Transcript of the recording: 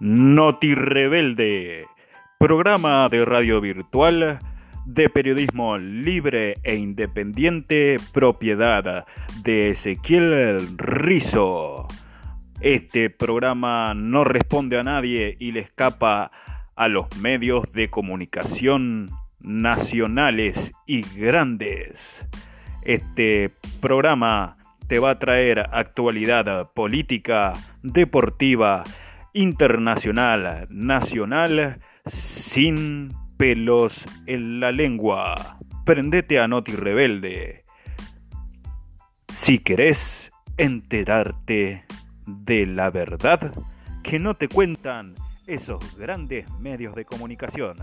Noti Rebelde, programa de radio virtual de periodismo libre e independiente, propiedad de Ezequiel Rizo. Este programa no responde a nadie y le escapa a los medios de comunicación nacionales y grandes. Este programa te va a traer actualidad política, deportiva, internacional, nacional, sin pelos en la lengua. Prendete a Noti Rebelde. Si querés enterarte de la verdad que no te cuentan esos grandes medios de comunicación.